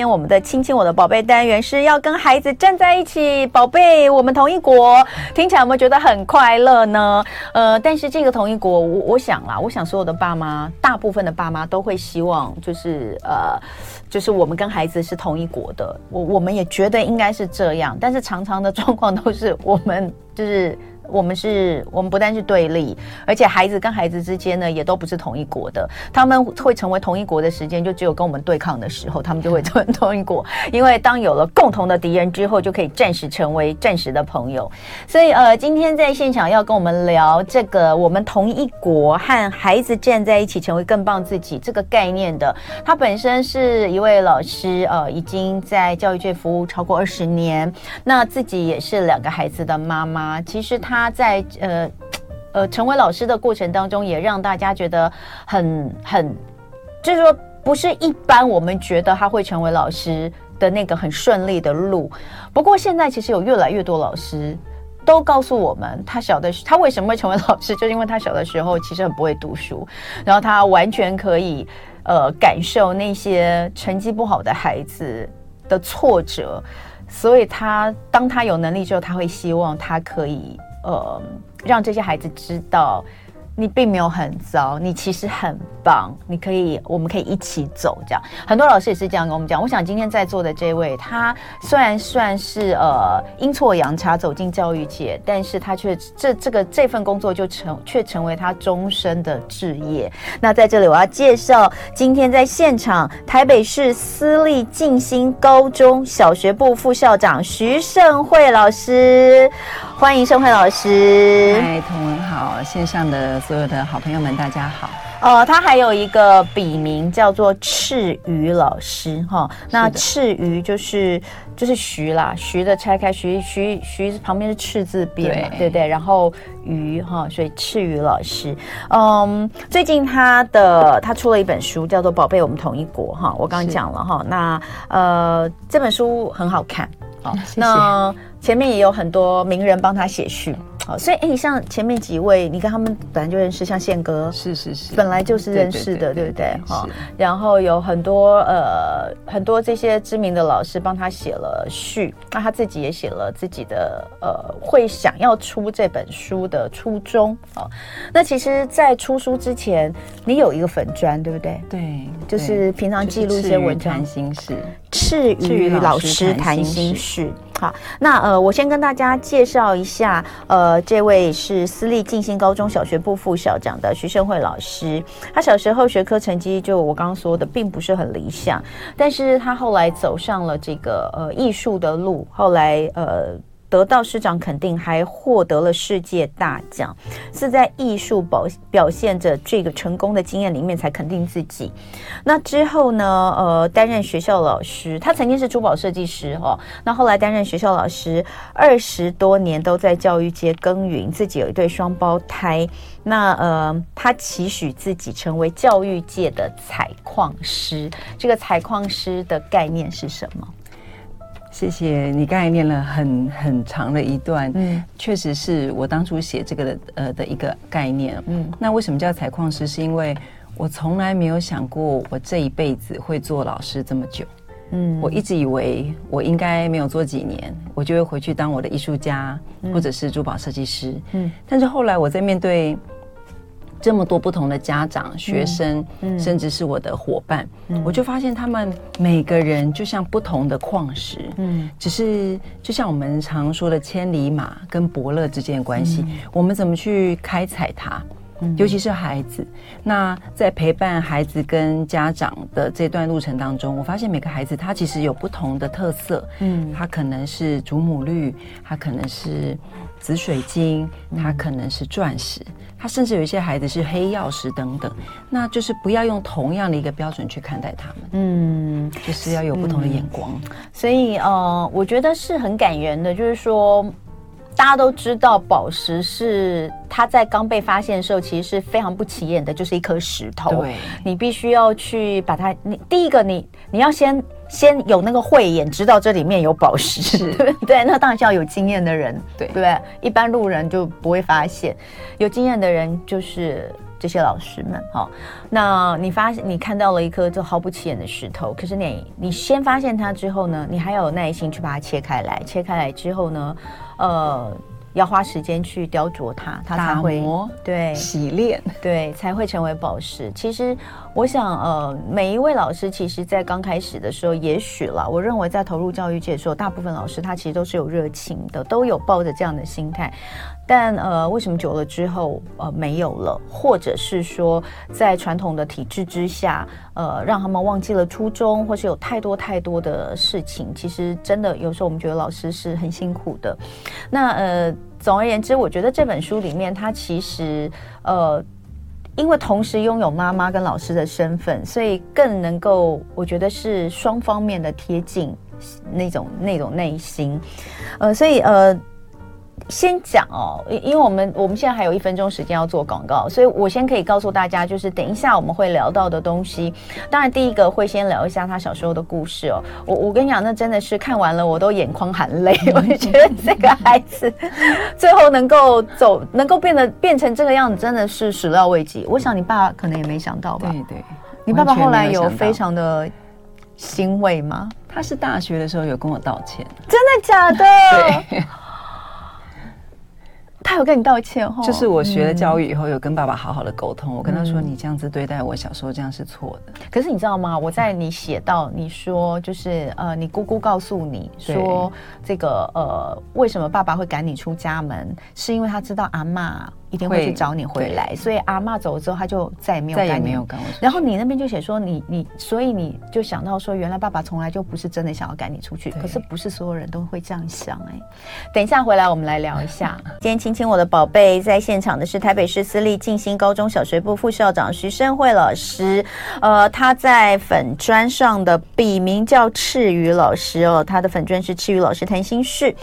天我们的亲亲我的宝贝单元是要跟孩子站在一起，宝贝，我们同一国，听起来有没有觉得很快乐呢？呃，但是这个同一国，我我想啦，我想所有的爸妈，大部分的爸妈都会希望，就是呃，就是我们跟孩子是同一国的，我我们也觉得应该是这样，但是常常的状况都是我们就是。我们是，我们不但是对立，而且孩子跟孩子之间呢，也都不是同一国的。他们会成为同一国的时间，就只有跟我们对抗的时候，他们就会成 为同一国。因为当有了共同的敌人之后，就可以暂时成为暂时的朋友。所以，呃，今天在现场要跟我们聊这个，我们同一国和孩子站在一起，成为更棒自己这个概念的。他本身是一位老师，呃，已经在教育界服务超过二十年，那自己也是两个孩子的妈妈。其实他。他在呃呃成为老师的过程当中，也让大家觉得很很，就是说不是一般我们觉得他会成为老师的那个很顺利的路。不过现在其实有越来越多老师都告诉我们，他小的时他为什么会成为老师，就是因为他小的时候其实很不会读书，然后他完全可以呃感受那些成绩不好的孩子的挫折，所以他当他有能力之后，他会希望他可以。呃，让这些孩子知道，你并没有很糟，你其实很棒，你可以，我们可以一起走。这样，很多老师也是这样跟我们讲。我想今天在座的这位，他虽然算是呃阴错阳差走进教育界，但是他却这这个这份工作就成却成为他终身的志业。那在这里，我要介绍今天在现场台北市私立静心高中小学部副校长徐胜慧老师。欢迎圣慧老师。嗨，彤雯好，线上的所有的好朋友们，大家好。呃，他还有一个笔名叫做赤鱼老师，哈。那赤鱼就是就是徐啦，徐的拆开，徐徐徐旁边是赤字边嘛，对不对？然后鱼哈，所以赤鱼老师。嗯，最近他的他出了一本书，叫做《宝贝，我们同一国》哈。我刚刚讲了哈，那呃这本书很好看，好。那前面也有很多名人帮他写序，好，所以哎，像前面几位，你跟他们本来就认识，像宪哥，是是是，本来就是认识的，对不对？哈，然后有很多呃很多这些知名的老师帮他写了序，那他自己也写了自己的呃会想要出这本书的初衷啊。那其实，在出书之前，你有一个粉砖，对不对？对，就是平常记录一些文章，谈心事，赤羽老师谈心事。好，那呃，我先跟大家介绍一下，呃，这位是私立静心高中小学部副校长的徐胜慧老师。他小时候学科成绩就我刚刚说的，并不是很理想，但是他后来走上了这个呃艺术的路，后来呃。得到师长肯定，还获得了世界大奖，是在艺术表表现着这个成功的经验里面才肯定自己。那之后呢？呃，担任学校老师，他曾经是珠宝设计师哦。那后来担任学校老师二十多年，都在教育界耕耘。自己有一对双胞胎。那呃，他期许自己成为教育界的采矿师。这个采矿师的概念是什么？谢谢你刚才念了很很长的一段，嗯，确实是我当初写这个的呃的一个概念，嗯，那为什么叫采矿师？是因为我从来没有想过我这一辈子会做老师这么久，嗯，我一直以为我应该没有做几年，我就会回去当我的艺术家，或者是珠宝设计师，嗯，但是后来我在面对。这么多不同的家长、学生，甚至是我的伙伴，嗯、我就发现他们每个人就像不同的矿石，嗯，只是就像我们常说的千里马跟伯乐之间的关系，嗯、我们怎么去开采它？嗯、尤其是孩子，那在陪伴孩子跟家长的这段路程当中，我发现每个孩子他其实有不同的特色，嗯，他可能是祖母绿，他可能是紫水晶，他可能是钻石。他甚至有一些孩子是黑曜石等等，那就是不要用同样的一个标准去看待他们，嗯，就是要有不同的眼光。嗯、所以呃，我觉得是很感人的，就是说大家都知道宝石是它在刚被发现的时候，其实是非常不起眼的，就是一颗石头。对，你必须要去把它，你第一个你你要先。先有那个慧眼，知道这里面有宝石，对不 对？那当然是要有经验的人，对对，对，一般路人就不会发现。有经验的人就是这些老师们，哈，那你发现你看到了一颗就毫不起眼的石头，可是你你先发现它之后呢，你还要有耐心去把它切开来，切开来之后呢，呃，要花时间去雕琢它，它才会对洗练，对才会成为宝石。其实我想，呃，每一位老师其实在刚开始的时候，也许啦，我认为在投入教育界的时候，大部分老师他其实都是有热情的，都有抱着这样的心态。但呃，为什么久了之后呃没有了，或者是说在传统的体制之下，呃，让他们忘记了初衷，或是有太多太多的事情，其实真的有时候我们觉得老师是很辛苦的。那呃，总而言之，我觉得这本书里面，它其实呃，因为同时拥有妈妈跟老师的身份，所以更能够，我觉得是双方面的贴近那种那种内心，呃，所以呃。先讲哦，因因为我们我们现在还有一分钟时间要做广告，所以我先可以告诉大家，就是等一下我们会聊到的东西。当然，第一个会先聊一下他小时候的故事哦。我我跟你讲，那真的是看完了我都眼眶含泪。我就觉得这个孩子最后能够走，能够变得变成这个样子，真的是始料未及。我想你爸可能也没想到吧？对对，你爸爸后来有非常的欣慰吗？他是大学的时候有跟我道歉，真的假的？对。他有跟你道歉哦，就是我学了教育以后，有跟爸爸好好的沟通。嗯、我跟他说：“你这样子对待我小时候，这样是错的。”可是你知道吗？我在你写到你说，就是呃，你姑姑告诉你说，这个呃，为什么爸爸会赶你出家门，是因为他知道阿嬷。一定会去找你回来，所以阿妈走了之后，他就再也没有再也没有赶我。然后你那边就写说你你，所以你就想到说，原来爸爸从来就不是真的想要赶你出去，可是不是所有人都会这样想哎、欸。等一下回来我们来聊一下。今天亲亲我的宝贝，在现场的是台北市私立静心高中小学部副校长徐胜慧老师，呃，他在粉砖上的笔名叫赤羽老师哦，他的粉砖是赤羽老师谈心事。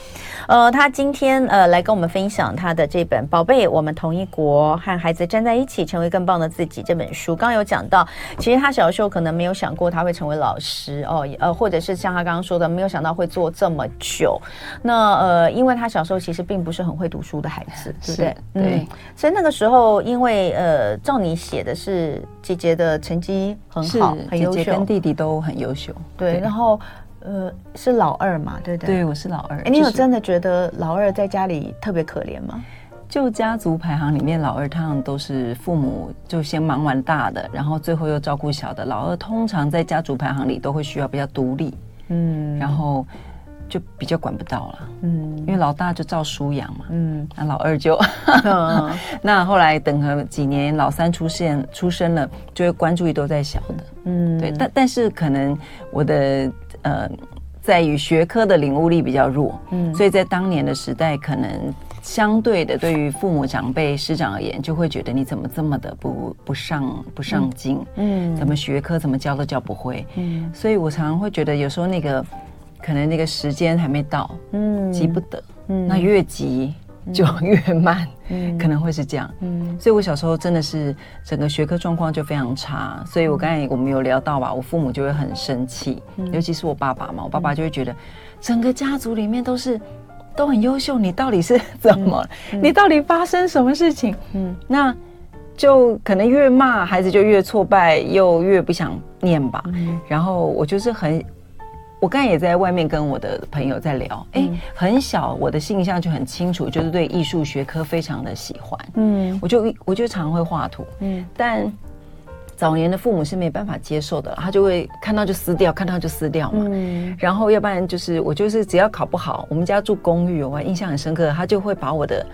呃，他今天呃来跟我们分享他的这本宝贝我们。同一国和孩子站在一起，成为更棒的自己。这本书刚刚有讲到，其实他小时候可能没有想过他会成为老师哦，呃，或者是像他刚刚说的，没有想到会做这么久。那呃，因为他小时候其实并不是很会读书的孩子，对不对？对。嗯，所以那个时候，因为呃，照你写的是姐姐的成绩很好，很优秀，姐姐跟弟弟都很优秀。对，对然后呃，是老二嘛，对不对？对，我是老二。哎，你有真的觉得老二在家里特别可怜吗？就家族排行里面，老二通常都是父母就先忙完大的，然后最后又照顾小的。老二通常在家族排行里都会需要比较独立，嗯，然后就比较管不到了，嗯，因为老大就照书养嘛，嗯，那老二就，嗯、那后来等个几年，老三出现出生了，就会关注力都在小的，嗯，对，但但是可能我的呃，在于学科的领悟力比较弱，嗯，所以在当年的时代可能。相对的，对于父母长辈师长而言，就会觉得你怎么这么的不不上不上进，嗯，怎么学科怎么教都教不会，嗯，所以我常常会觉得有时候那个可能那个时间还没到，嗯，急不得，嗯，那越急就越慢，嗯，可能会是这样，嗯，所以我小时候真的是整个学科状况就非常差，所以我刚才我们有聊到吧，我父母就会很生气，尤其是我爸爸嘛，我爸爸就会觉得整个家族里面都是。都很优秀，你到底是怎么？你到底发生什么事情？嗯，那就可能越骂孩子就越挫败，又越不想念吧。嗯、然后我就是很，我刚才也在外面跟我的朋友在聊，哎、嗯，很小我的性向就很清楚，就是对艺术学科非常的喜欢。嗯，我就我就常会画图。嗯，但。早年的父母是没办法接受的，他就会看到就撕掉，看到就撕掉嘛。嗯，然后要不然就是我就是只要考不好，我们家住公寓，我还印象很深刻，他就会把我的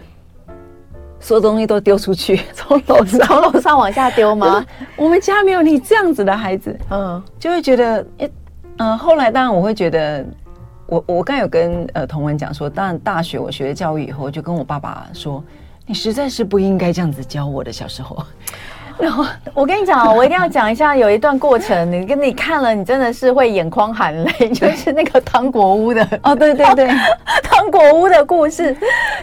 所有东西都丢出去，从楼上从楼上往下丢吗？我们家没有你这样子的孩子，嗯，就会觉得，嗯、呃，后来当然我会觉得，我我刚有跟呃同文讲说，当然大学我学了教育以后，就跟我爸爸说，你实在是不应该这样子教我的小时候。然 后我跟你讲，我一定要讲一下，有一段过程，你跟你看了，你真的是会眼眶含泪，就是那个糖果屋的 哦，对对对，糖果屋的故事，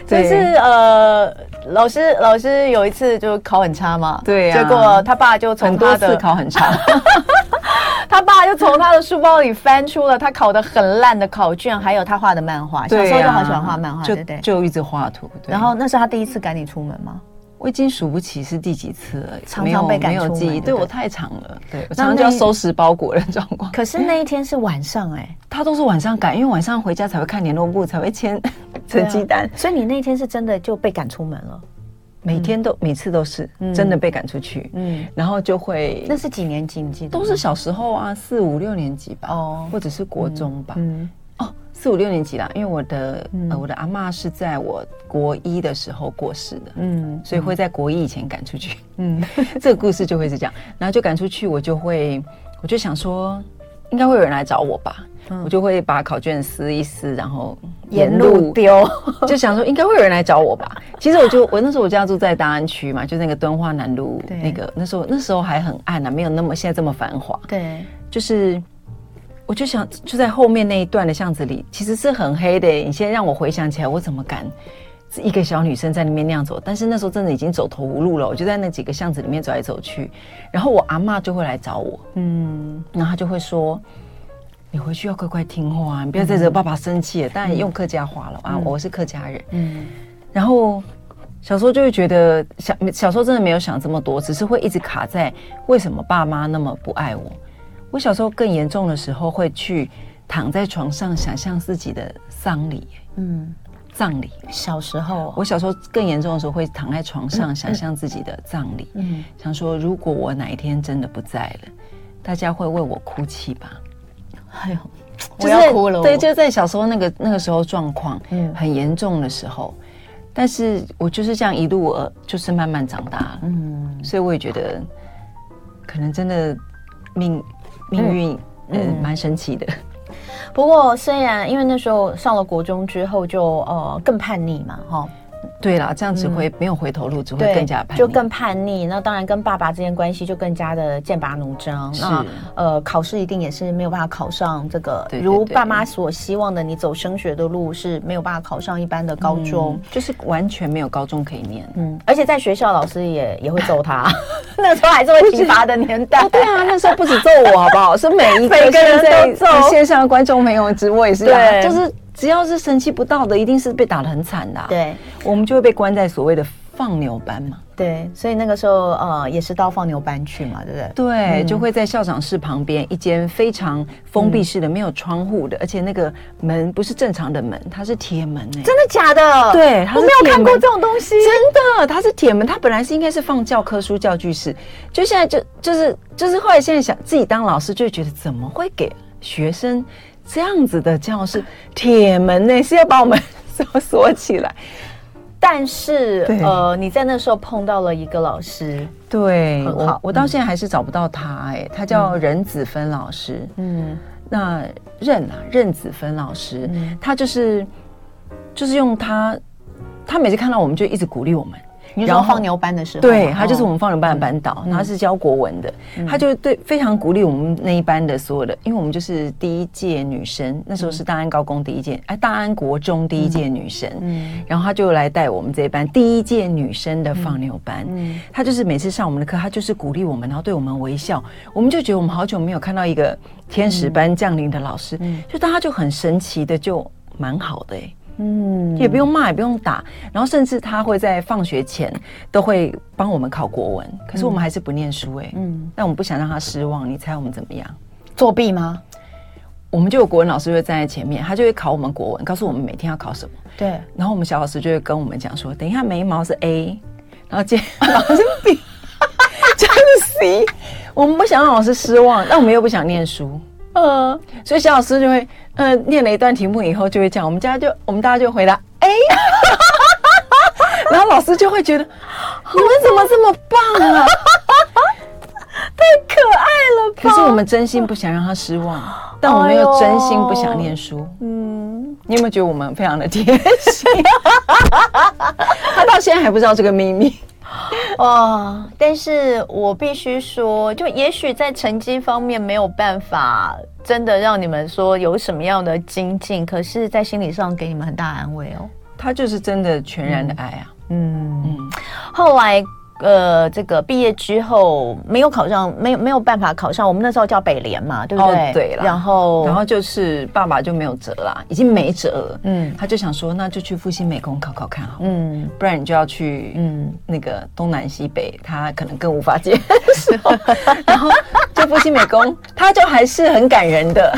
就是呃，老师老师有一次就考很差嘛，对，结果他爸就从他的考很差，他爸就从他的书包里翻出了他考的很烂的考卷，还有他画的漫画，小时候就好喜欢画漫画，对对，就一直画图。然后那是他第一次赶你出门吗？我已经数不起是第几次了，常常被赶出门，没有记忆，对我太长了，对我常常就要收拾包裹的 状况。可是那一天是晚上哎、欸，他都是晚上赶，因为晚上回家才会看联络簿，才会签 成绩单、啊，所以你那天是真的就被赶出门了。每天都、嗯、每次都是真的被赶出去，嗯，然后就会那是几年级？你记得？都是小时候啊，四五六年级吧，哦，或者是国中吧，嗯，四五六年级啦，因为我的、嗯。呃、我的阿嬷是在我国一的时候过世的，嗯，所以会在国一以前赶出去，嗯，这个故事就会是这样，然后就赶出去，我就会我就想说，应该会有人来找我吧。我就会把考卷撕一撕，然后沿路丢，就想说应该会有人来找我吧。其实我就我那时候我家住在大安区嘛，就那个敦化南路那个，那时候那时候还很暗啊，没有那么现在这么繁华。对，就是我就想就在后面那一段的巷子里，其实是很黑的。你现在让我回想起来，我怎么敢一个小女生在那边那样走？但是那时候真的已经走投无路了，我就在那几个巷子里面走来走去，然后我阿嬷就会来找我，嗯，然后她就会说。你回去要乖乖听话啊！你不要再惹爸爸生气了。当然用客家话了啊，我是客家人。嗯，然后小时候就会觉得小小时候真的没有想这么多，只是会一直卡在为什么爸妈那么不爱我。我小时候更严重的时候会去躺在床上想象自己的丧礼。嗯，葬礼。小时候，我小时候更严重的时候会躺在床上想象自己的葬礼。嗯，想说如果我哪一天真的不在了，大家会为我哭泣吧。哎呦，我要哭了！对，就在小时候那个那个时候状况，嗯，很严重的时候，但是我就是这样一路呃，就是慢慢长大了，嗯，所以我也觉得，可能真的命命运嗯蛮神奇的。不过虽然因为那时候上了国中之后就呃更叛逆嘛，哈。对啦，这样子会没有回头路，嗯、只会更加叛逆，就更叛逆。那当然跟爸爸之间关系就更加的剑拔弩张。是那呃，考试一定也是没有办法考上这个，如爸妈所希望的，你走升学的路是没有办法考上一般的高中，嗯、就是完全没有高中可以念。嗯，而且在学校老师也 也会揍他，那时候还是会体罚的年代。哦，对啊，那时候不止揍我好不好？是每一个 每个人都揍。线上的观众朋友，直播也是对就是。只要是神气不到的，一定是被打得很惨的啊。对，我们就会被关在所谓的放牛班嘛。对，所以那个时候呃，也是到放牛班去嘛，对不对？对，嗯、就会在校长室旁边一间非常封闭式的、嗯、没有窗户的，而且那个门不是正常的门，它是铁门哎。真的假的？对，我没有看过这种东西。真的，它是铁门，它本来是应该是放教科书、教具室，就现在就就是就是后来现在想自己当老师，就觉得怎么会给学生。这样子的教室，铁门呢是要把我们锁 锁起来。但是，呃，你在那时候碰到了一个老师，对，很好。我我到现在还是找不到他，哎，他叫任子芬老师。嗯，那任啊，任子芬老师，嗯、他就是就是用他，他每次看到我们就一直鼓励我们。然后放牛班的时候，对，他就是我们放牛班的班导，他是教国文的，他就对非常鼓励我们那一班的所有的，因为我们就是第一届女生，那时候是大安高工第一届，哎，大安国中第一届女生，嗯，然后他就来带我们这一班第一届女生的放牛班，嗯，他就是每次上我们的课，他就是鼓励我们，然后对我们微笑，我们就觉得我们好久没有看到一个天使般降临的老师，就大家就很神奇的，就蛮好的哎。嗯，也不用骂，也不用打，然后甚至他会在放学前都会帮我们考国文，可是我们还是不念书哎、欸，嗯，但我们不想让他失望，你猜我们怎么样？作弊吗？我们就有国文老师会站在前面，他就会考我们国文，告诉我们每天要考什么。对，然后我们小老师就会跟我们讲说，等一下眉毛是 A，然后接老师 B，这样是 C，我们不想让老师失望，但我们又不想念书。嗯，所以小老师就会，嗯、呃，念了一段题目以后，就会讲，我们家就，我们大家就回答，哎，然后老师就会觉得，你们怎么这么棒啊？太可爱了吧！可是我们真心不想让他失望，但我们又真心不想念书。嗯，你有没有觉得我们非常的贴心？他到现在还不知道这个秘密。哇！但是我必须说，就也许在成绩方面没有办法真的让你们说有什么样的精进，可是，在心理上给你们很大安慰哦。他就是真的全然的爱啊。嗯嗯。后来呃，这个毕业之后没有考上，没有没有办法考上。我们那时候叫北联嘛，对不对？哦、对了。然后，然后就是爸爸就没有辙啦，已经没辙了。嗯，他就想说，那就去复兴美工考考看好。嗯，不然你就要去嗯那个东南西北，他可能更无法接受。然后就复兴美工，他就还是很感人的。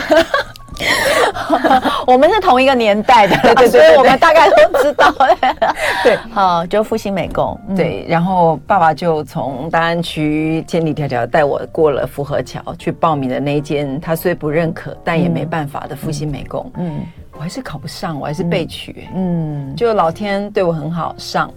我们是同一个年代的，对对对，所以我们大概都知道。对，好，就复兴美工，对，然后爸爸就从大安区千里迢迢带我过了福和桥，去报名的那一间，他虽不认可，但也没办法的复兴美工。嗯，我还是考不上，我还是被取。嗯，就老天对我很好，上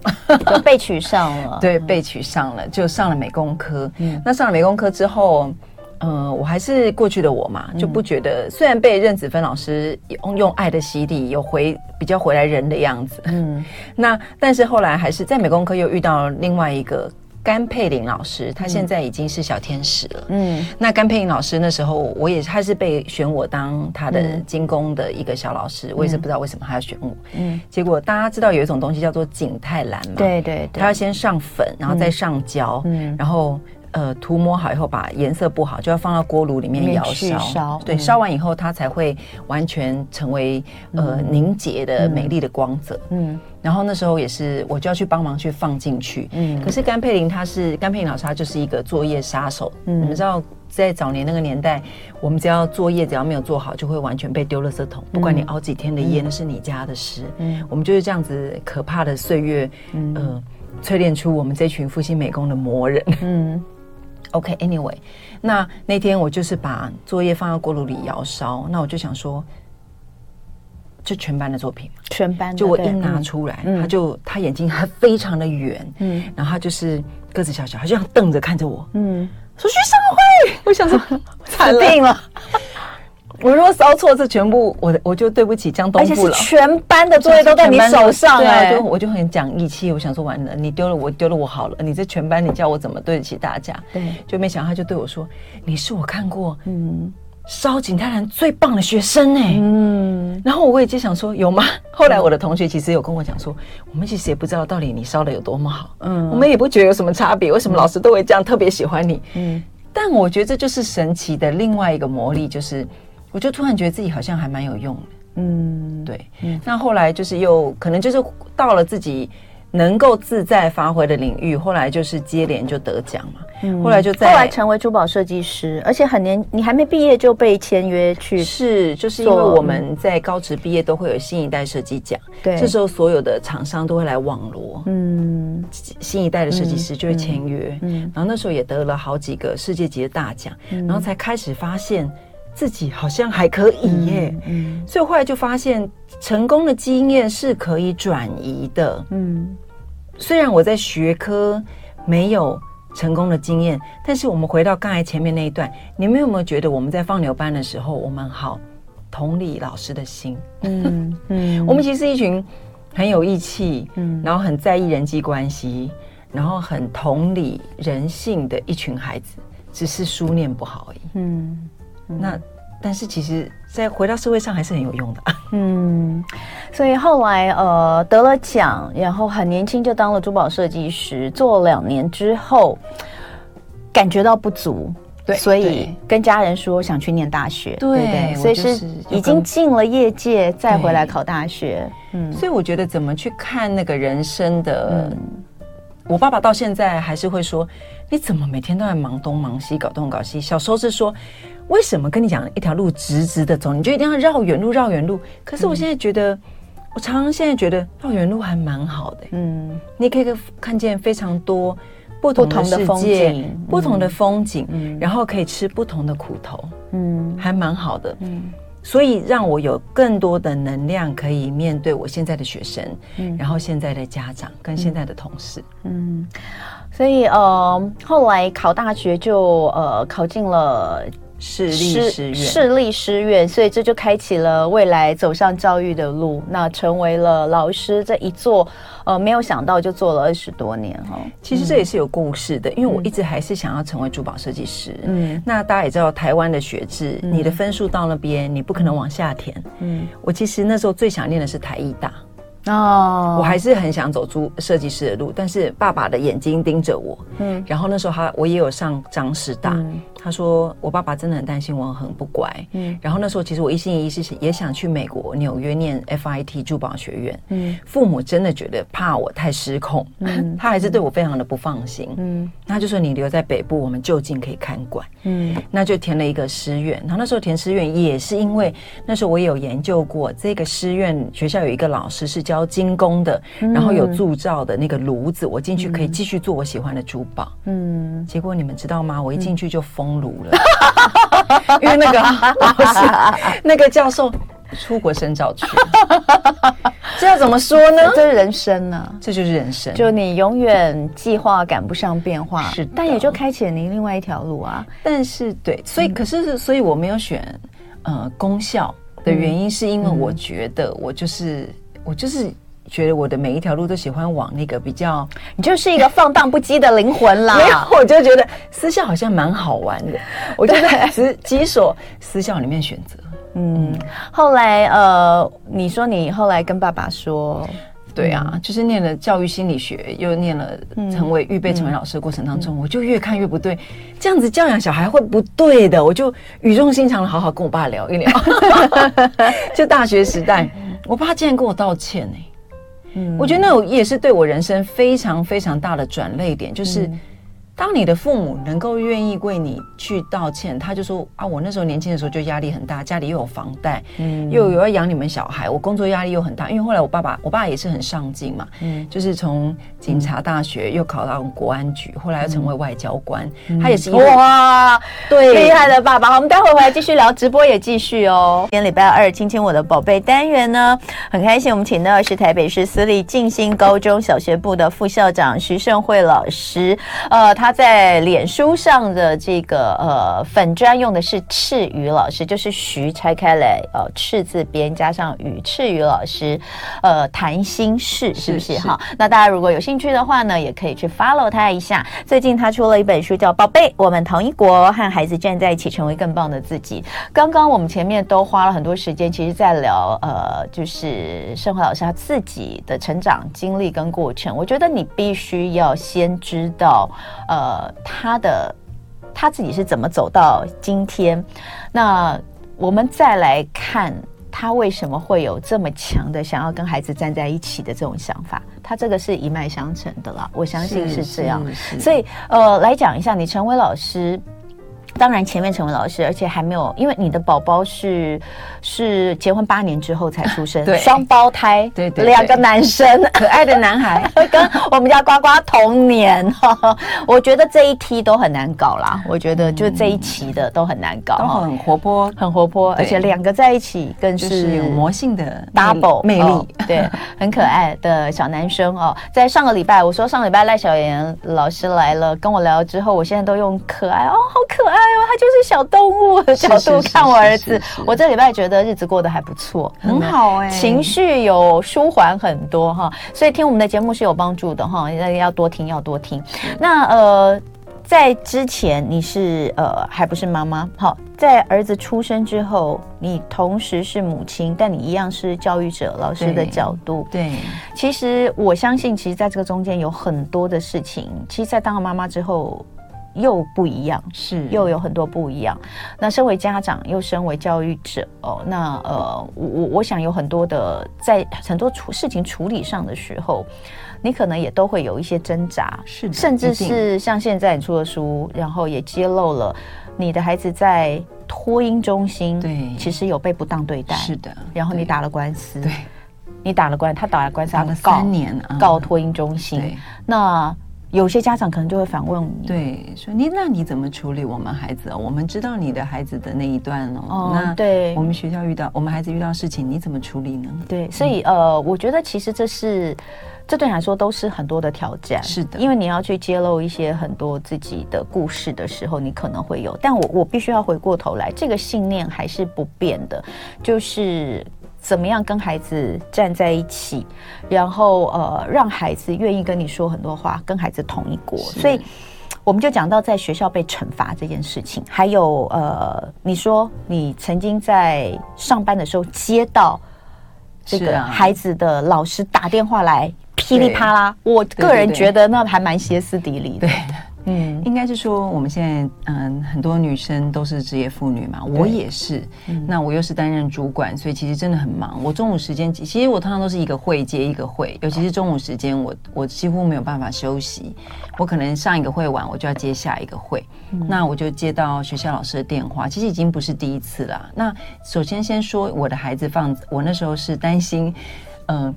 就被取上了。对，被取上了，就上了美工科。嗯，那上了美工科之后。嗯、呃，我还是过去的我嘛，就不觉得。虽然被任子芬老师用用爱的洗礼，有回比较回来人的样子。嗯，那但是后来还是在美工科又遇到另外一个甘佩玲老师，她现在已经是小天使了。嗯，那甘佩玲老师那时候我也他是被选我当她的精工的一个小老师，我也是不知道为什么她要选我。嗯，结果大家知道有一种东西叫做景泰蓝嘛？对对对，他要先上粉，然后再上胶，嗯，然后。呃，涂抹好以后，把颜色不好，就要放到锅炉里面窑烧。烧对，烧完以后，它才会完全成为呃凝结的美丽的光泽。嗯，然后那时候也是，我就要去帮忙去放进去。嗯，可是甘佩林他是甘佩林老师，他就是一个作业杀手。嗯，你们知道，在早年那个年代，我们只要作业只要没有做好，就会完全被丢垃圾桶。不管你熬几天的夜，那是你家的事。嗯，我们就是这样子可怕的岁月，嗯，淬炼出我们这群复兴美工的魔人。嗯。OK，Anyway，、okay, 那那天我就是把作业放到锅炉里窑烧，那我就想说，就全班的作品，全班就我一拿出来，嗯、他就他眼睛还非常的圆，嗯，然后他就是个子小小，他就这样瞪着看着我，嗯，说徐尚慧，我想说 惨病了。我如果烧错，这全部我我就对不起江东父了。全班的作业都在你手上，哎，就我就很讲义气。我想说完了，你丢了我，丢了我好了。你这全班，你叫我怎么对得起大家？对，就没想到他就对我说：“你是我看过嗯烧景泰蓝最棒的学生哎。”嗯，然后我也就想说有吗？后来我的同学其实有跟我讲说，我们其实也不知道到底你烧的有多么好。嗯，我们也不觉得有什么差别。为什么老师都会这样特别喜欢你？嗯，但我觉得这就是神奇的另外一个魔力，就是。我就突然觉得自己好像还蛮有用的，嗯，对，嗯，那后来就是又可能就是到了自己能够自在发挥的领域，后来就是接连就得奖嘛，嗯，后来就在后来成为珠宝设计师，而且很年，你还没毕业就被签约去，是，就是因为我们在高职毕业都会有新一代设计奖，对，这时候所有的厂商都会来网罗，嗯，新一代的设计师就会签约，嗯，然后那时候也得了好几个世界级的大奖，然后才开始发现。自己好像还可以耶，嗯，嗯，所以后来就发现成功的经验是可以转移的，嗯，虽然我在学科没有成功的经验，但是我们回到刚才前面那一段，你们有没有觉得我们在放牛班的时候，我们好同理老师的心，嗯嗯，我们其实是一群很有义气，嗯，然后很在意人际关系，然后很同理人性的一群孩子，只是书念不好而已，嗯。那，但是其实，在回到社会上还是很有用的。嗯，所以后来呃得了奖，然后很年轻就当了珠宝设计师，做了两年之后，感觉到不足，对，所以跟家人说想去念大学，对，对对，所以是已经进了业界，再回来考大学。嗯，所以我觉得怎么去看那个人生的，嗯、我爸爸到现在还是会说，你怎么每天都在忙东忙西，搞东搞西？小时候是说。为什么跟你讲一条路直直的走，你就一定要绕远路绕远路？可是我现在觉得，嗯、我常常现在觉得绕远路还蛮好的。嗯，你可以看见非常多不同的世界，不同的风景，嗯、然后可以吃不同的苦头。嗯，还蛮好的。嗯，所以让我有更多的能量可以面对我现在的学生，嗯，然后现在的家长跟现在的同事。嗯，所以呃，后来考大学就呃考进了。市立师院，市立师院，所以这就开启了未来走上教育的路。那成为了老师，这一做，呃，没有想到就做了二十多年哈。其实这也是有故事的，嗯、因为我一直还是想要成为珠宝设计师。嗯，那大家也知道，台湾的学制，嗯、你的分数到那边，你不可能往下填。嗯，我其实那时候最想念的是台艺大。哦，我还是很想走出设计师的路，但是爸爸的眼睛盯着我，嗯，然后那时候他我也有上张师大，嗯、他说我爸爸真的很担心我很不乖，嗯，然后那时候其实我一心一意是也想去美国纽约念 FIT 珠宝学院，嗯，父母真的觉得怕我太失控，嗯，他还是对我非常的不放心，嗯，他就说你留在北部，我们就近可以看管，嗯，那就填了一个师院，然后那时候填师院也是因为那时候我也有研究过这个师院学校有一个老师是教。精工的，然后有铸造的那个炉子，我进去可以继续做我喜欢的珠宝。嗯，结果你们知道吗？我一进去就封炉了，因为那个老 师那个教授出国深造去，这要怎么说呢？这是人生呢，这就是人生。就你永远计划赶不上变化，是，但也就开启了您另外一条路啊。但是对，所以可是，所以我没有选呃功效的原因，是因为我觉得我就是。我就是觉得我的每一条路都喜欢往那个比较，你就是一个放荡不羁的灵魂啦。没有，我就觉得私校好像蛮好玩的。我就在几几所私校里面选择。嗯，后来呃，你说你后来跟爸爸说，对啊，就是念了教育心理学，又念了成为预备成为老师的过程当中，我就越看越不对，这样子教养小孩会不对的。我就语重心长的好好跟我爸聊一聊。就大学时代。我爸竟然跟我道歉呢、欸，嗯，我觉得那也是对我人生非常非常大的转泪点，就是。当你的父母能够愿意为你去道歉，他就说啊，我那时候年轻的时候就压力很大，家里又有房贷，嗯，又有要养你们小孩，我工作压力又很大。因为后来我爸爸，我爸也是很上进嘛，嗯，就是从警察大学又考到国安局，后来又成为外交官，嗯、他也是一哇，对，厉害的爸爸。好，我们待会回来继续聊，直播也继续哦。今天礼拜二，亲亲我的宝贝单元呢，很开心，我们请到的是台北市私立静心高中小学部的副校长徐胜慧老师，呃，他。他在脸书上的这个呃粉砖用的是赤羽老师，就是徐拆开来呃赤字边加上羽赤羽老师，呃谈心事是不是哈？那大家如果有兴趣的话呢，也可以去 follow 他一下。最近他出了一本书叫《宝贝，我们同一国》，和孩子站在一起，成为更棒的自己。刚刚我们前面都花了很多时间，其实在聊呃，就是盛华老师他自己的成长经历跟过程。我觉得你必须要先知道呃。呃，他的他自己是怎么走到今天？那我们再来看他为什么会有这么强的想要跟孩子站在一起的这种想法？他这个是一脉相承的啦，我相信是这样。所以，呃，来讲一下，你成为老师。当然，前面成为老师，而且还没有，因为你的宝宝是是结婚八年之后才出生，对，双胞胎，对对，两个男生，可爱的男孩，跟我们家呱呱同年哈。我觉得这一梯都很难搞啦，我觉得就这一期的都很难搞，都很活泼，很活泼，而且两个在一起更是有魔性的 double 魅力，对，很可爱的小男生哦。在上个礼拜，我说上个礼拜赖小妍老师来了，跟我聊之后，我现在都用可爱哦，好可爱。他就是小动物的角度看我儿子，我这礼拜觉得日子过得还不错，很好哎，情绪有舒缓很多哈，所以听我们的节目是有帮助的哈，要多听要多听。那呃，在之前你是呃还不是妈妈，好，在儿子出生之后，你同时是母亲，但你一样是教育者、老师的角度。对，其实我相信，其实在这个中间有很多的事情，其实，在当了妈妈之后。又不一样，是。又有很多不一样。那身为家长，又身为教育者，哦，那呃，我我我想有很多的在很多处事情处理上的时候，你可能也都会有一些挣扎，是的，甚至是像现在你出了书，然后也揭露了你的孩子在托婴中心，对，其实有被不当对待，是的。然后你打了官司，对，你打了官，他打了官司，打了三年，告托婴中心，那。有些家长可能就会反问你，对，说你那你怎么处理我们孩子？我们知道你的孩子的那一段哦，哦那对，我们学校遇到我们孩子遇到事情，你怎么处理呢？对，所以呃，我觉得其实这是这对你来说都是很多的挑战，是的，因为你要去揭露一些很多自己的故事的时候，你可能会有，但我我必须要回过头来，这个信念还是不变的，就是。怎么样跟孩子站在一起，然后呃，让孩子愿意跟你说很多话，跟孩子同一国。所以我们就讲到在学校被惩罚这件事情，还有呃，你说你曾经在上班的时候接到这个孩子的老师打电话来，噼里啪啦，我个人觉得那还蛮歇斯底里的。对。嗯，应该是说我们现在嗯，很多女生都是职业妇女嘛，我也是。嗯、那我又是担任主管，所以其实真的很忙。我中午时间，其实我通常都是一个会接一个会，尤其是中午时间，我我几乎没有办法休息。我可能上一个会完，我就要接下一个会。嗯、那我就接到学校老师的电话，其实已经不是第一次了。那首先先说我的孩子放，我那时候是担心，嗯、呃。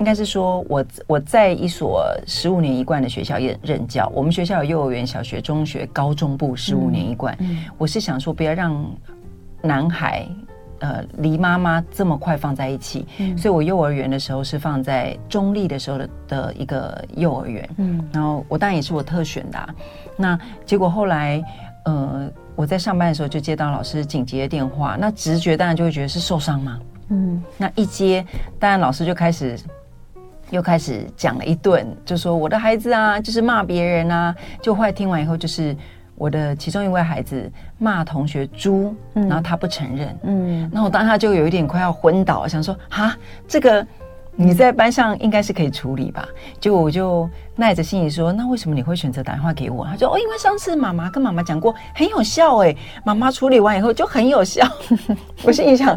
应该是说我，我我在一所十五年一贯的学校任任教。我们学校有幼儿园、小学、中学、高中部，十五年一贯。嗯，我是想说，不要让男孩呃离妈妈这么快放在一起。嗯，所以我幼儿园的时候是放在中立的时候的的一个幼儿园。嗯，然后我当然也是我特选的啊。那结果后来，呃，我在上班的时候就接到老师紧急的电话。那直觉当然就会觉得是受伤嘛。嗯，那一接，当然老师就开始。又开始讲了一顿，就说我的孩子啊，就是骂别人啊。就后来听完以后，就是我的其中一位孩子骂同学猪，嗯、然后他不承认。嗯，然后我当下就有一点快要昏倒，想说哈，这个你在班上应该是可以处理吧？结果我就耐着性子说，那为什么你会选择打电话给我？他说哦，因为上次妈妈跟妈妈讲过很有效哎，妈妈处理完以后就很有效。我心里想，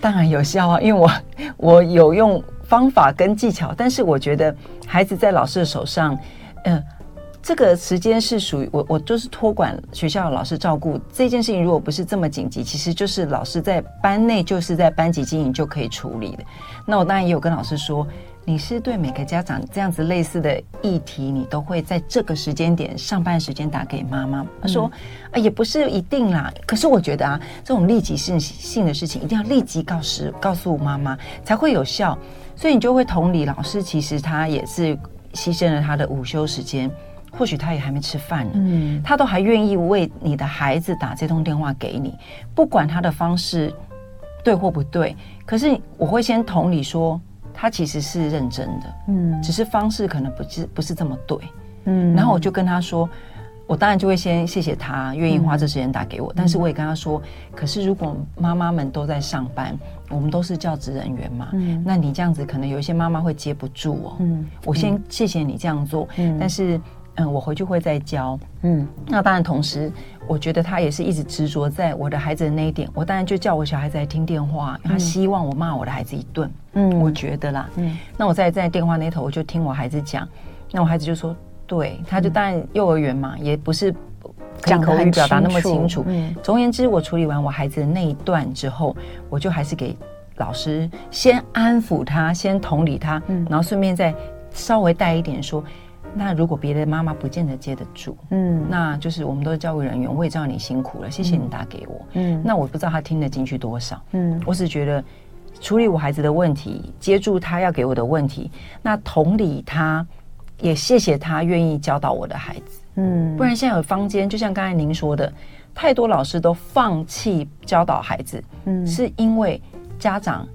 当然有效啊，因为我 我有用。方法跟技巧，但是我觉得孩子在老师的手上，嗯、呃，这个时间是属于我，我就是托管学校的老师照顾这件事情。如果不是这么紧急，其实就是老师在班内就是在班级经营就可以处理的。那我当然也有跟老师说，你是对每个家长这样子类似的议题，你都会在这个时间点上班时间打给妈妈。他说啊，也不是一定啦。可是我觉得啊，这种立即性性的事情，一定要立即告诉告诉妈妈才会有效。所以你就会同理，老师其实他也是牺牲了他的午休时间，或许他也还没吃饭呢，嗯，他都还愿意为你的孩子打这通电话给你，不管他的方式对或不对，可是我会先同理说，他其实是认真的，嗯，只是方式可能不是不是这么对，嗯，然后我就跟他说。我当然就会先谢谢他愿意花这时间打给我，嗯、但是我也跟他说，可是如果妈妈们都在上班，我们都是教职人员嘛，嗯、那你这样子可能有一些妈妈会接不住哦。嗯，我先谢谢你这样做，嗯，但是嗯，我回去会再教，嗯，那当然同时，我觉得他也是一直执着在我的孩子的那一点，我当然就叫我小孩子来听电话，他希望我骂我的孩子一顿，嗯，我觉得啦，嗯，那我在在电话那头我就听我孩子讲，那我孩子就说。对，他就当然幼儿园嘛，嗯、也不是讲口语表达那么清楚。嗯，总而言之，我处理完我孩子的那一段之后，我就还是给老师先安抚他，先同理他，嗯，然后顺便再稍微带一点说，那如果别的妈妈不见得接得住，嗯，那就是我们都是教育人员，我也知道你辛苦了，谢谢你打给我，嗯，那我不知道他听得进去多少，嗯，我只觉得处理我孩子的问题，接住他要给我的问题，那同理他。也谢谢他愿意教导我的孩子，嗯，不然现在有坊间，就像刚才您说的，太多老师都放弃教导孩子，嗯，是因为家长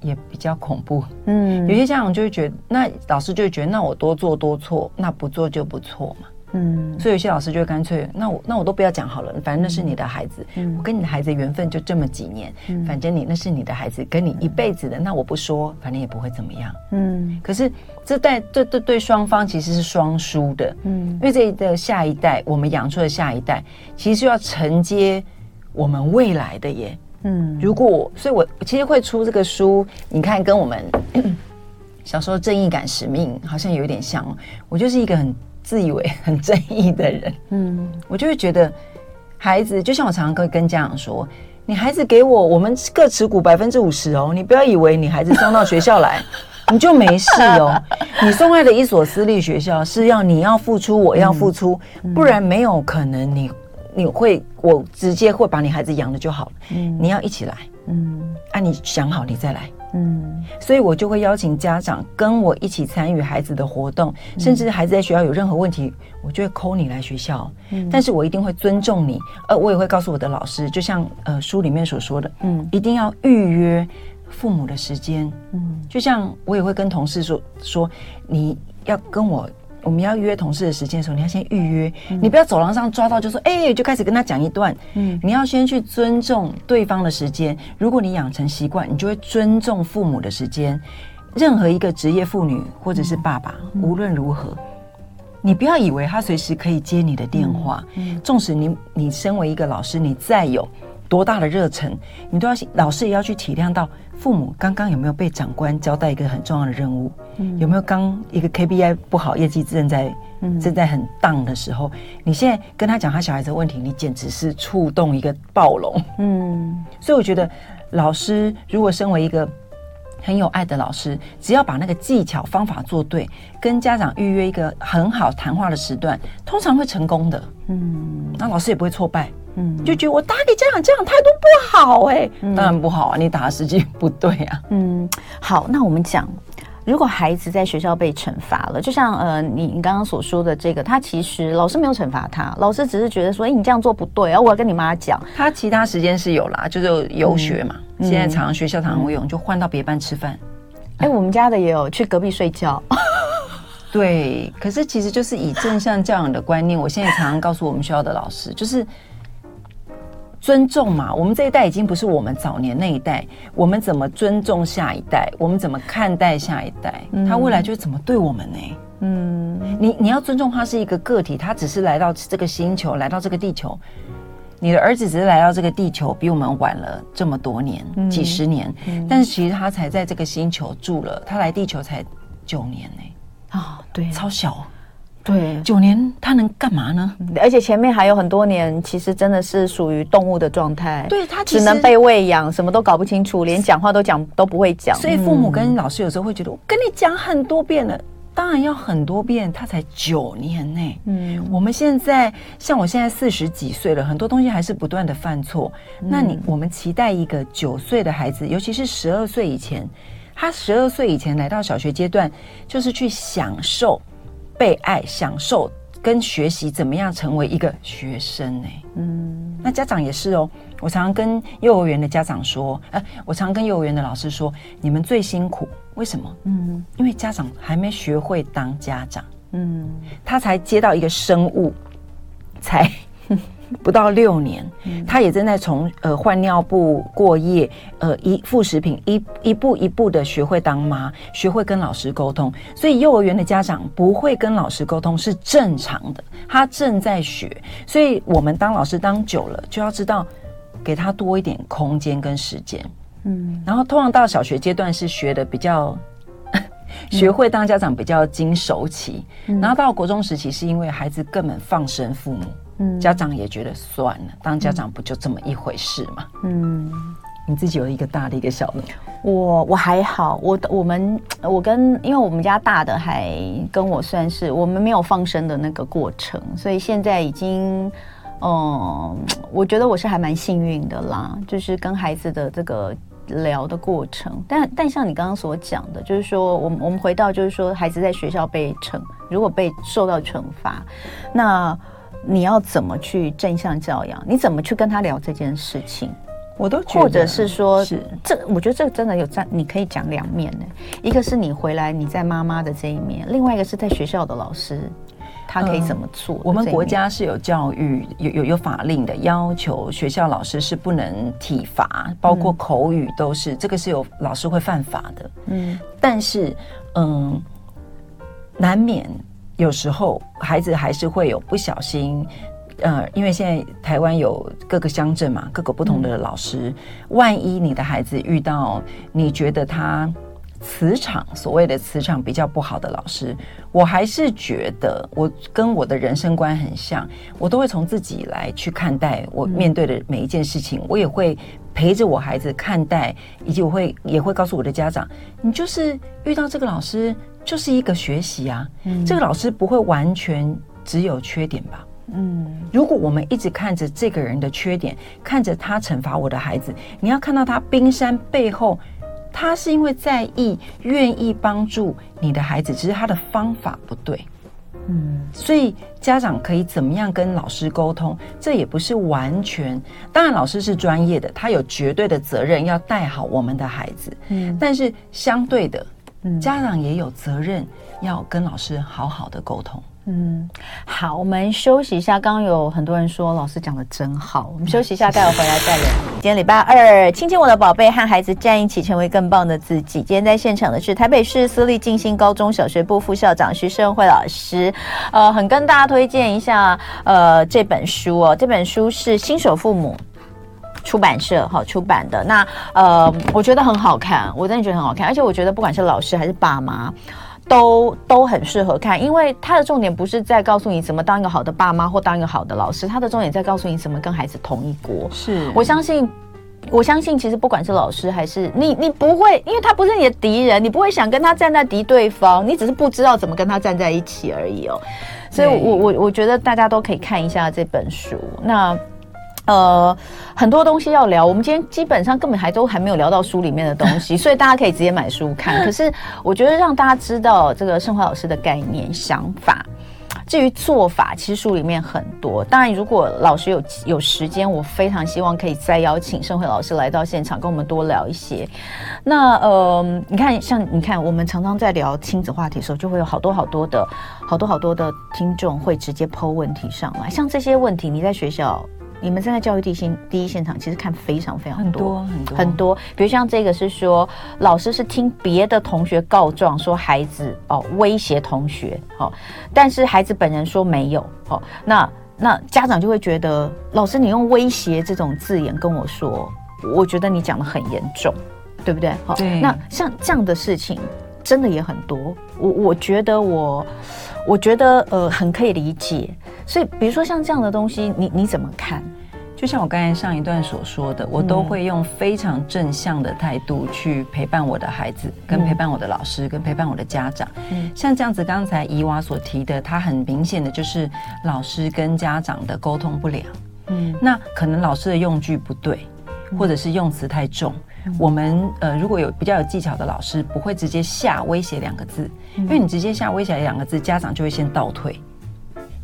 也比较恐怖，嗯，有些家长就会觉得，那老师就会觉得，那我多做多错，那不做就不错嘛。嗯，所以有些老师就会干脆，那我那我都不要讲好了，反正那是你的孩子，嗯，我跟你的孩子缘分就这么几年，嗯，反正你那是你的孩子，跟你一辈子的，那我不说，反正也不会怎么样，嗯。可是这代这对对双方其实是双输的，嗯，因为这一代下一代，我们养出的下一代，其实是要承接我们未来的耶，嗯。如果，所以我其实会出这个书，你看跟我们 小时候正义感使命好像有一点像，我就是一个很。自以为很正义的人，嗯，我就会觉得孩子，就像我常常会跟家长说，你孩子给我，我们各持股百分之五十哦，你不要以为你孩子送到学校来，你就没事哦。你送来的一所私立学校是要你要付出，我要付出，嗯、不然没有可能你你会我直接会把你孩子养了就好了。嗯，你要一起来，嗯，啊，你想好你再来。嗯，所以我就会邀请家长跟我一起参与孩子的活动，甚至孩子在学校有任何问题，我就会 call 你来学校。嗯，但是我一定会尊重你，呃，我也会告诉我的老师，就像呃书里面所说的，嗯，一定要预约父母的时间。嗯，就像我也会跟同事说说，你要跟我我们要约同事的时间的时候，你要先预约，嗯、你不要走廊上抓到就说，哎、欸，就开始跟他讲一段。嗯，你要先去尊重对方的时间。如果你养成习惯，你就会尊重父母的时间。任何一个职业妇女或者是爸爸，嗯、无论如何，你不要以为他随时可以接你的电话。嗯，纵使你你身为一个老师，你再有多大的热忱，你都要老师也要去体谅到。父母刚刚有没有被长官交代一个很重要的任务？嗯，有没有刚一个 KPI 不好，业绩正在、嗯、正在很 down 的时候，你现在跟他讲他小孩子的问题，你简直是触动一个暴龙。嗯，所以我觉得老师如果身为一个很有爱的老师，只要把那个技巧方法做对，跟家长预约一个很好谈话的时段，通常会成功的。嗯，那老师也不会挫败。嗯，就觉得我打给家长，家长态度不好哎、欸，嗯、当然不好啊，你打的时机不对啊。嗯，好，那我们讲，如果孩子在学校被惩罚了，就像呃，你你刚刚所说的这个，他其实老师没有惩罚他，老师只是觉得说，哎、欸，你这样做不对啊，我要跟你妈讲。他其他时间是有啦，就是游学嘛，嗯、现在常常学校常常会用，就换到别班吃饭。哎、嗯欸，我们家的也有去隔壁睡觉。对，可是其实就是以正向教养的观念，我现在常常告诉我们学校的老师，就是。尊重嘛，我们这一代已经不是我们早年那一代。我们怎么尊重下一代？我们怎么看待下一代？嗯、他未来就怎么对我们呢？嗯，你你要尊重他是一个个体，他只是来到这个星球，来到这个地球。你的儿子只是来到这个地球，比我们晚了这么多年，嗯、几十年。嗯、但是其实他才在这个星球住了，他来地球才九年呢。啊，对，超小。对，九年他能干嘛呢？而且前面还有很多年，其实真的是属于动物的状态。对，他只能被喂养，什么都搞不清楚，连讲话都讲都不会讲。所以父母跟老师有时候会觉得，我跟你讲很多遍了，当然要很多遍，他才九年呢。嗯，我们现在像我现在四十几岁了，很多东西还是不断的犯错。那你我们期待一个九岁的孩子，尤其是十二岁以前，他十二岁以前来到小学阶段，就是去享受。被爱、享受跟学习，怎么样成为一个学生呢？嗯，那家长也是哦。我常常跟幼儿园的家长说，哎，我常常跟幼儿园的老师说，你们最辛苦，为什么？嗯，因为家长还没学会当家长，嗯，他才接到一个生物，才。不到六年，他也正在从呃换尿布、过夜、呃一副食品，一一步一步的学会当妈，学会跟老师沟通。所以幼儿园的家长不会跟老师沟通是正常的，他正在学。所以我们当老师当久了，就要知道给他多一点空间跟时间。嗯，然后通常到小学阶段是学的比较学会当家长比较经熟期，然后到国中时期是因为孩子根本放生父母。家长也觉得算了，当家长不就这么一回事吗？嗯，你自己有一个大的，一个小的。我我还好，我我们我跟因为我们家大的还跟我算是我们没有放生的那个过程，所以现在已经，嗯，我觉得我是还蛮幸运的啦，就是跟孩子的这个聊的过程。但但像你刚刚所讲的，就是说，我们我们回到就是说，孩子在学校被惩，如果被受到惩罚，那。你要怎么去正向教养？你怎么去跟他聊这件事情？我都觉得，或者是说，是这，我觉得这个真的有在，你可以讲两面呢。一个是你回来你在妈妈的这一面，另外一个是在学校的老师，他可以怎么做？呃，我们国家是有教育有有有法令的要求，学校老师是不能体罚，包括口语都是，嗯，这个是有老师会犯法的。嗯，但是嗯，难免。有时候孩子还是会有不小心，呃，因为现在台湾有各个乡镇嘛，各个不同的老师。嗯、万一你的孩子遇到你觉得他磁场，所谓的磁场比较不好的老师，我还是觉得我跟我的人生观很像，我都会从自己来去看待我面对的每一件事情，嗯、我也会陪着我孩子看待，以及我会也会告诉我的家长，你就是遇到这个老师。就是一个学习啊，嗯，这个老师不会完全只有缺点吧？嗯，如果我们一直看着这个人的缺点，看着他惩罚我的孩子，你要看到他冰山背后，他是因为在意、愿意帮助你的孩子，只是他的方法不对。嗯，所以家长可以怎么样跟老师沟通？这也不是完全，当然老师是专业的，他有绝对的责任要带好我们的孩子。嗯，但是相对的。嗯，家长也有责任要跟老师好好的沟通。嗯，好，我们休息一下。刚刚有很多人说老师讲的真好，我们休息一下，待会回来再聊。今天礼拜二，亲亲我的宝贝，和孩子站一起，成为更棒的自己。今天在现场的是台北市私立静心高中小学部副校长徐胜慧老师。呃，很跟大家推荐一下，呃，这本书哦，这本书是新手父母出版社哈出版的。那呃，我觉得很好看，我真的觉得很好看，而且我觉得不管是老师还是爸妈。都都很适合看，因为它的重点不是在告诉你怎么当一个好的爸妈或当一个好的老师，它的重点在告诉你怎么跟孩子同一国。是我相信，我相信其实不管是老师还是你，你不会，因为他不是你的敌人，你不会想跟他站在敌对方，你只是不知道怎么跟他站在一起而已哦。所以我我我觉得大家都可以看一下这本书。那。呃，很多东西要聊，我们今天基本上根本还都还没有聊到书里面的东西，所以大家可以直接买书看。可是我觉得让大家知道这个盛华老师的概念想法，至于做法，其实书里面很多。当然，如果老师有有时间，我非常希望可以再邀请盛慧老师来到现场，跟我们多聊一些。那呃，你看，像你看，我们常常在聊亲子话题的时候，就会有好多好多的好多好多的听众会直接 po 问题上来，像这些问题，你在学校。你们站在教育第一第一现场，其实看非常非常多很多很多，比如像这个是说，老师是听别的同学告状说孩子哦威胁同学哦，但是孩子本人说没有哦，那那家长就会觉得老师你用威胁这种字眼跟我说，我觉得你讲的很严重，对不对？好，那像这样的事情真的也很多，我我觉得我。我觉得呃很可以理解，所以比如说像这样的东西，你你怎么看？就像我刚才上一段所说的，我都会用非常正向的态度去陪伴我的孩子，跟陪伴我的老师，跟陪伴我的家长。嗯，像这样子，刚才伊娃所提的，他很明显的就是老师跟家长的沟通不良。嗯，那可能老师的用具不对，或者是用词太重。我们呃，如果有比较有技巧的老师，不会直接下威胁两个字，因为你直接下威胁两个字，家长就会先倒退，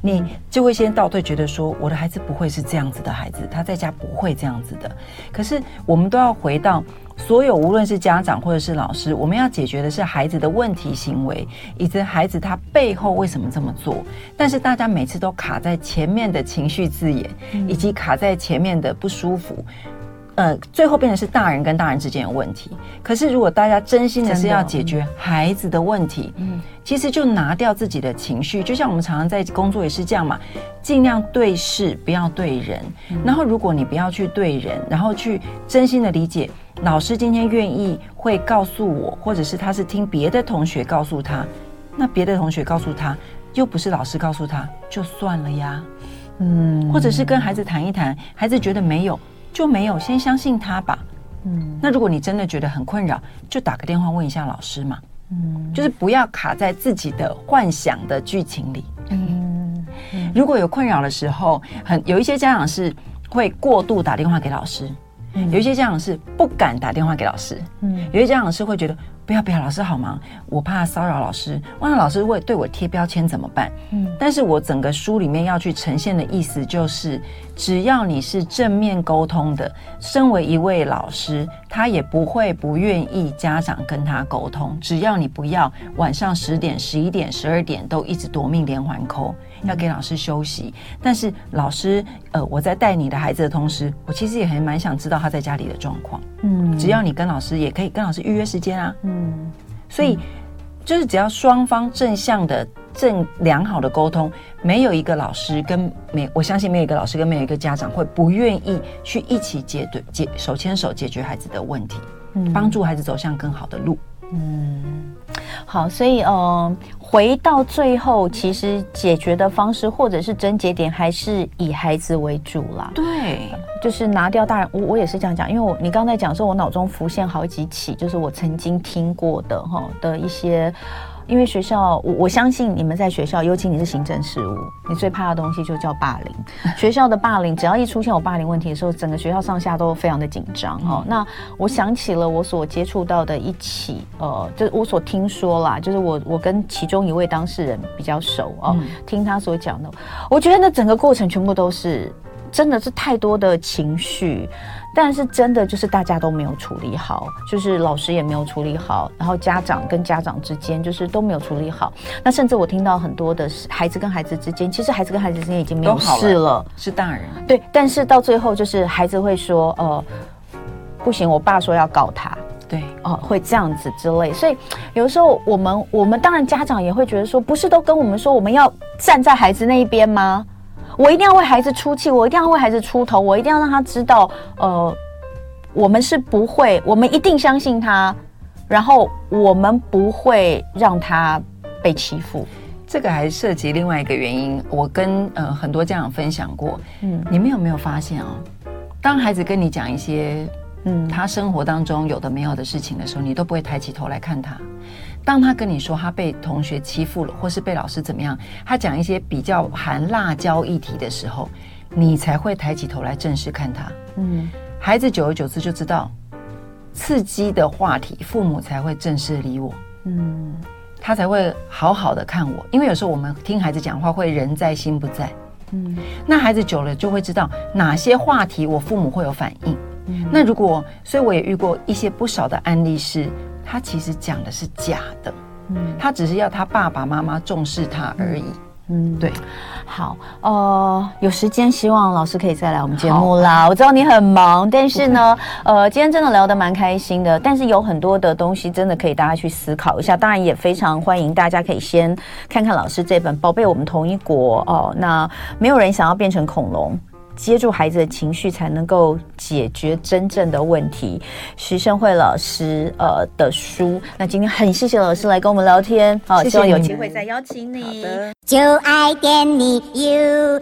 你就会先倒退，觉得说我的孩子不会是这样子的孩子，他在家不会这样子的。可是我们都要回到所有，无论是家长或者是老师，我们要解决的是孩子的问题行为，以及孩子他背后为什么这么做。但是大家每次都卡在前面的情绪字眼，以及卡在前面的不舒服。呃，最后变成是大人跟大人之间的问题。可是，如果大家真心的是要解决孩子的问题，嗯，其实就拿掉自己的情绪。就像我们常常在工作也是这样嘛，尽量对事不要对人。然后，如果你不要去对人，然后去真心的理解，老师今天愿意会告诉我，或者是他是听别的同学告诉他，那别的同学告诉他，又不是老师告诉他，就算了呀。嗯，或者是跟孩子谈一谈，孩子觉得没有。就没有先相信他吧，嗯，那如果你真的觉得很困扰，就打个电话问一下老师嘛，嗯，就是不要卡在自己的幻想的剧情里，嗯，如果有困扰的时候，很有一些家长是会过度打电话给老师，嗯，有一些家长是不敢打电话给老师，嗯，有一些家长是会觉得。不要不要，老师好忙，我怕骚扰老师。万一老师会对我贴标签怎么办？嗯，但是我整个书里面要去呈现的意思就是，只要你是正面沟通的，身为一位老师，他也不会不愿意家长跟他沟通。只要你不要晚上十点、十一点、十二点都一直夺命连环 call，要给老师休息。但是老师，呃，我在带你的孩子的同时，我其实也还蛮想知道他在家里的状况。嗯，只要你跟老师也可以跟老师预约时间啊。嗯。嗯，所以就是只要双方正向的、正良好的沟通，没有一个老师跟没，我相信没有一个老师跟没有一个家长会不愿意去一起解对解手牵手解决孩子的问题，嗯，帮助孩子走向更好的路。嗯，好，所以呃，回到最后，其实解决的方式或者是症结点，还是以孩子为主啦。对，就是拿掉大人。我我也是这样讲，因为我你刚才讲说，我脑中浮现好几起，就是我曾经听过的哈的一些。因为学校，我我相信你们在学校，尤其你是行政事务，你最怕的东西就叫霸凌。学校的霸凌，只要一出现有霸凌问题的时候，整个学校上下都非常的紧张哈。那我想起了我所接触到的一起，呃，就是我所听说啦，就是我我跟其中一位当事人比较熟哦，听他所讲的，我觉得那整个过程全部都是真的是太多的情绪。但是真的就是大家都没有处理好，就是老师也没有处理好，然后家长跟家长之间就是都没有处理好。那甚至我听到很多的孩子跟孩子之间，其实孩子跟孩子之间已经没有事了，了是大人。对，但是到最后就是孩子会说，呃，不行，我爸说要告他。对，哦，会这样子之类，所以有的时候我们我们当然家长也会觉得说，不是都跟我们说我们要站在孩子那一边吗？我一定要为孩子出气，我一定要为孩子出头，我一定要让他知道，呃，我们是不会，我们一定相信他，然后我们不会让他被欺负。这个还涉及另外一个原因，我跟呃很多家长分享过，嗯，你们有没有发现哦？当孩子跟你讲一些。嗯，他生活当中有的没有的事情的时候，你都不会抬起头来看他。当他跟你说他被同学欺负了，或是被老师怎么样，他讲一些比较含辣椒议题的时候，你才会抬起头来正视看他。嗯，孩子久而久之就知道，刺激的话题，父母才会正式理我。嗯，他才会好好的看我，因为有时候我们听孩子讲话会人在心不在。嗯，那孩子久了就会知道哪些话题我父母会有反应。那如果，所以我也遇过一些不少的案例，是他其实讲的是假的，嗯，他只是要他爸爸妈妈重视他而已，嗯，对，好，呃，有时间希望老师可以再来我们节目啦。我知道你很忙，但是呢，呃，今天真的聊得蛮开心的，但是有很多的东西真的可以大家去思考一下。当然也非常欢迎大家可以先看看老师这本《宝贝，我们同一国》哦。那没有人想要变成恐龙。接住孩子的情绪才能够解决真正的问题。徐胜慧老师呃的书。那今天很谢谢老师来跟我们聊天好希望有机会再邀请你。就爱给你 ufo